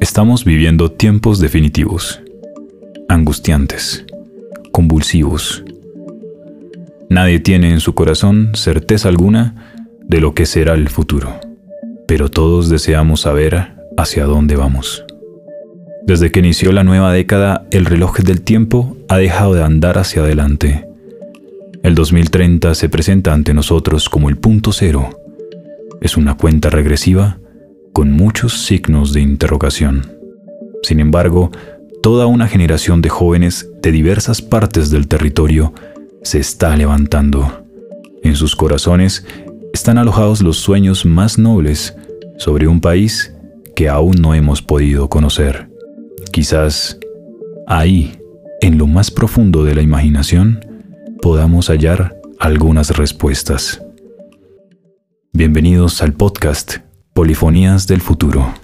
Estamos viviendo tiempos definitivos, angustiantes, convulsivos. Nadie tiene en su corazón certeza alguna de lo que será el futuro, pero todos deseamos saber hacia dónde vamos. Desde que inició la nueva década, el reloj del tiempo ha dejado de andar hacia adelante. El 2030 se presenta ante nosotros como el punto cero. Es una cuenta regresiva con muchos signos de interrogación. Sin embargo, toda una generación de jóvenes de diversas partes del territorio se está levantando. En sus corazones están alojados los sueños más nobles sobre un país que aún no hemos podido conocer. Quizás ahí, en lo más profundo de la imaginación, podamos hallar algunas respuestas. Bienvenidos al podcast Polifonías del Futuro.